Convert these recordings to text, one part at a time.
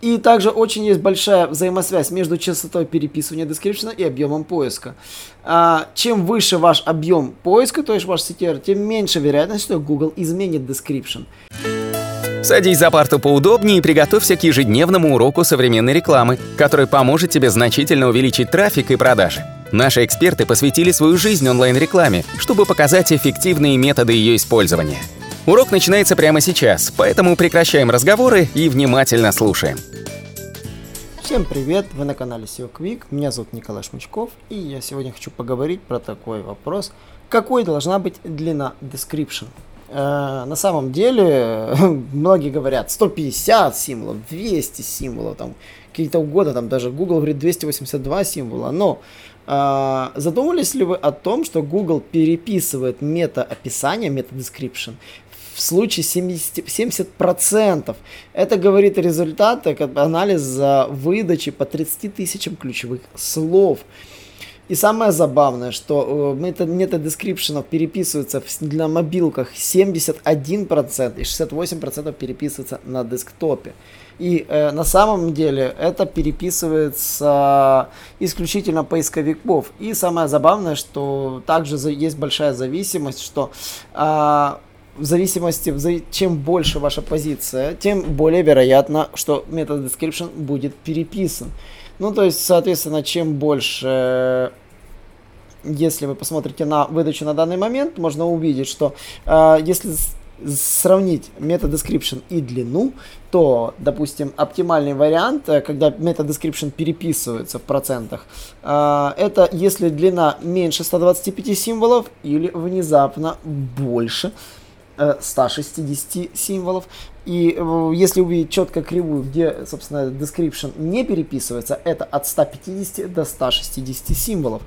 И также очень есть большая взаимосвязь между частотой переписывания description и объемом поиска. А, чем выше ваш объем поиска, то есть ваш CTR, тем меньше вероятность, что Google изменит description. Садись за парту поудобнее и приготовься к ежедневному уроку современной рекламы, который поможет тебе значительно увеличить трафик и продажи. Наши эксперты посвятили свою жизнь онлайн-рекламе, чтобы показать эффективные методы ее использования. Урок начинается прямо сейчас, поэтому прекращаем разговоры и внимательно слушаем. Всем привет, вы на канале SEO Quick, меня зовут Николай Шмычков, и я сегодня хочу поговорить про такой вопрос, какой должна быть длина description. Э, на самом деле, многие говорят 150 символов, 200 символов, там какие-то угодно, там даже Google говорит 282 символа, но э, задумывались ли вы о том, что Google переписывает мета-описание, мета-description в случае 70%. 70%. Это говорит результаты анализа выдачи по 30 тысячам ключевых слов. И самое забавное, что метод, метод дескрипшенов переписывается на мобилках 71% и 68% переписывается на десктопе. И э, на самом деле это переписывается исключительно поисковиков. И самое забавное, что также есть большая зависимость, что э, в зависимости, чем больше ваша позиция, тем более вероятно, что метод description будет переписан. Ну, то есть, соответственно, чем больше если вы посмотрите на выдачу на данный момент, можно увидеть, что э, если сравнить метод description и длину, то, допустим, оптимальный вариант, э, когда метод description переписывается в процентах, э, это если длина меньше 125 символов или внезапно больше 160 э, символов. И э, если увидеть четко кривую, где, собственно, description не переписывается, это от 150 до 160 символов.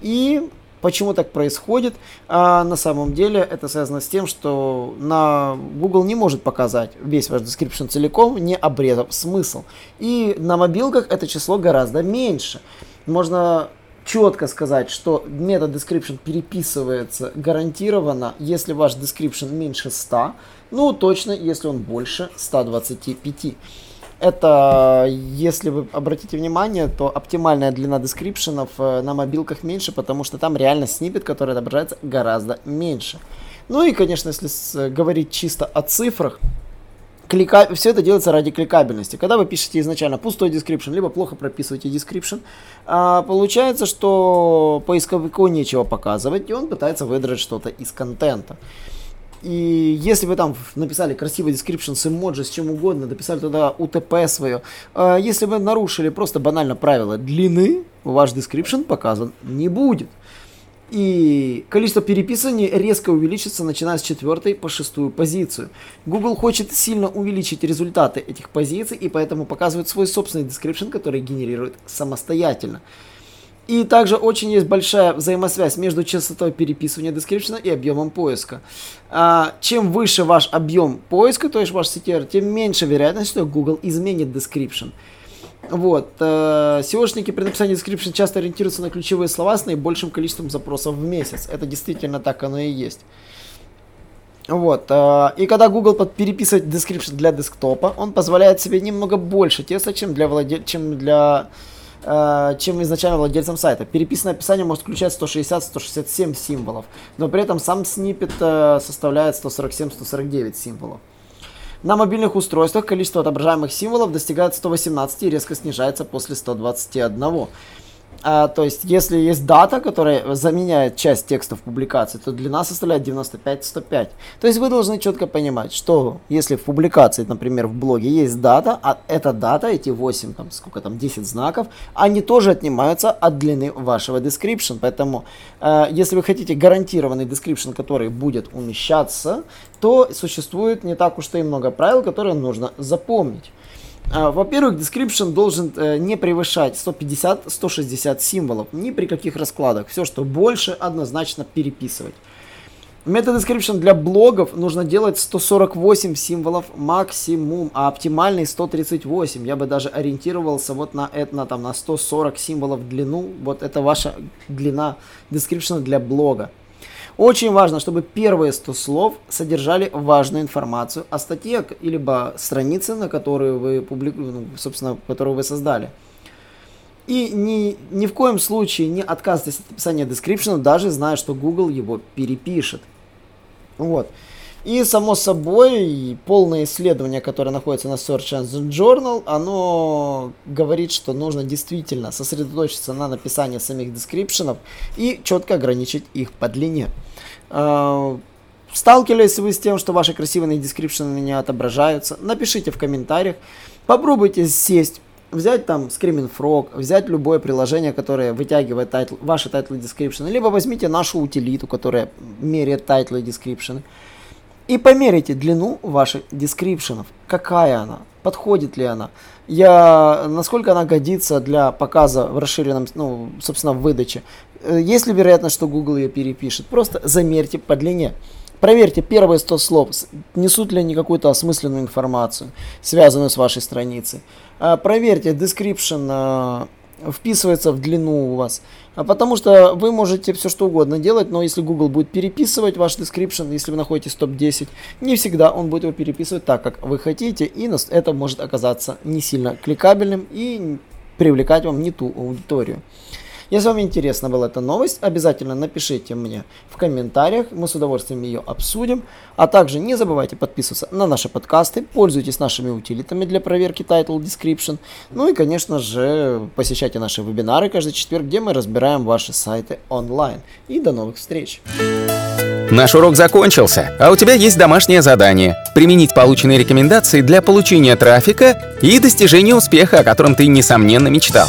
И Почему так происходит? А на самом деле это связано с тем, что на Google не может показать весь ваш description целиком, не обрезав смысл. И на мобилках это число гораздо меньше. Можно четко сказать, что метод description переписывается гарантированно, если ваш description меньше 100, ну точно, если он больше 125. Это, если вы обратите внимание, то оптимальная длина дескрипшенов э, на мобилках меньше, потому что там реально снипет, который отображается гораздо меньше. Ну и, конечно, если говорить чисто о цифрах, клика... все это делается ради кликабельности. Когда вы пишете изначально пустой description, либо плохо прописываете description, а, получается, что поисковику нечего показывать, и он пытается выдрать что-то из контента. И если вы там написали красивый description с эмоджи, с чем угодно, дописали туда UTP свое, а, если вы нарушили просто банально правила длины, ваш description показан не будет. И количество переписываний резко увеличится, начиная с четвертой по шестую позицию. Google хочет сильно увеличить результаты этих позиций, и поэтому показывает свой собственный description, который генерирует самостоятельно. И также очень есть большая взаимосвязь между частотой переписывания description и объемом поиска. А, чем выше ваш объем поиска, то есть ваш CTR, тем меньше вероятность, что Google изменит description. Вот. Э, SEOшники при написании description часто ориентируются на ключевые слова с наибольшим количеством запросов в месяц. Это действительно так оно и есть. Вот. Э, и когда Google переписывает description для десктопа, он позволяет себе немного больше текста, чем для, владель... чем для э, чем изначально владельцам сайта. Переписанное описание может включать 160-167 символов, но при этом сам снипет составляет 147-149 символов. На мобильных устройствах количество отображаемых символов достигает 118 и резко снижается после 121. А, то есть, если есть дата, которая заменяет часть текста в публикации, то длина составляет 95-105. То есть, вы должны четко понимать, что если в публикации, например, в блоге есть дата, а эта дата, эти 8, там, сколько там, 10 знаков, они тоже отнимаются от длины вашего description. Поэтому, э, если вы хотите гарантированный description, который будет умещаться, то существует не так уж и много правил, которые нужно запомнить. А, во-первых, description должен э, не превышать 150-160 символов ни при каких раскладах. Все, что больше, однозначно переписывать. Метод description для блогов нужно делать 148 символов максимум, а оптимальный 138. Я бы даже ориентировался вот на это, на, там, на 140 символов в длину. Вот это ваша длина description для блога. Очень важно, чтобы первые 100 слов содержали важную информацию о статье, либо странице, на которую вы публикуете, ну, собственно, которую вы создали. И ни, ни в коем случае не отказывайтесь от описания description, даже зная, что Google его перепишет. Вот. И, само собой, полное исследование, которое находится на Search Engine Journal, оно говорит, что нужно действительно сосредоточиться на написании самих дескрипшенов и четко ограничить их по длине. А, сталкивались вы с тем, что ваши красивые description ы не отображаются? Напишите в комментариях. Попробуйте сесть, взять там Screaming Frog, взять любое приложение, которое вытягивает title, ваши title ы description, либо возьмите нашу утилиту, которая меряет title ы и description, и померите длину ваших description ов. Какая она? Подходит ли она? Я, насколько она годится для показа в расширенном, ну, собственно, в выдаче. Э, есть ли вероятность, что Google ее перепишет? Просто замерьте по длине. Проверьте первые 100 слов, несут ли они какую-то осмысленную информацию, связанную с вашей страницей. А, проверьте, description а, вписывается в длину у вас. А потому что вы можете все что угодно делать, но если Google будет переписывать ваш description, если вы находитесь в топ-10, не всегда он будет его переписывать так, как вы хотите, и это может оказаться не сильно кликабельным и привлекать вам не ту аудиторию. Если вам интересна была эта новость, обязательно напишите мне в комментариях, мы с удовольствием ее обсудим. А также не забывайте подписываться на наши подкасты, пользуйтесь нашими утилитами для проверки Title Description. Ну и, конечно же, посещайте наши вебинары каждый четверг, где мы разбираем ваши сайты онлайн. И до новых встреч! Наш урок закончился, а у тебя есть домашнее задание – применить полученные рекомендации для получения трафика и достижения успеха, о котором ты, несомненно, мечтал.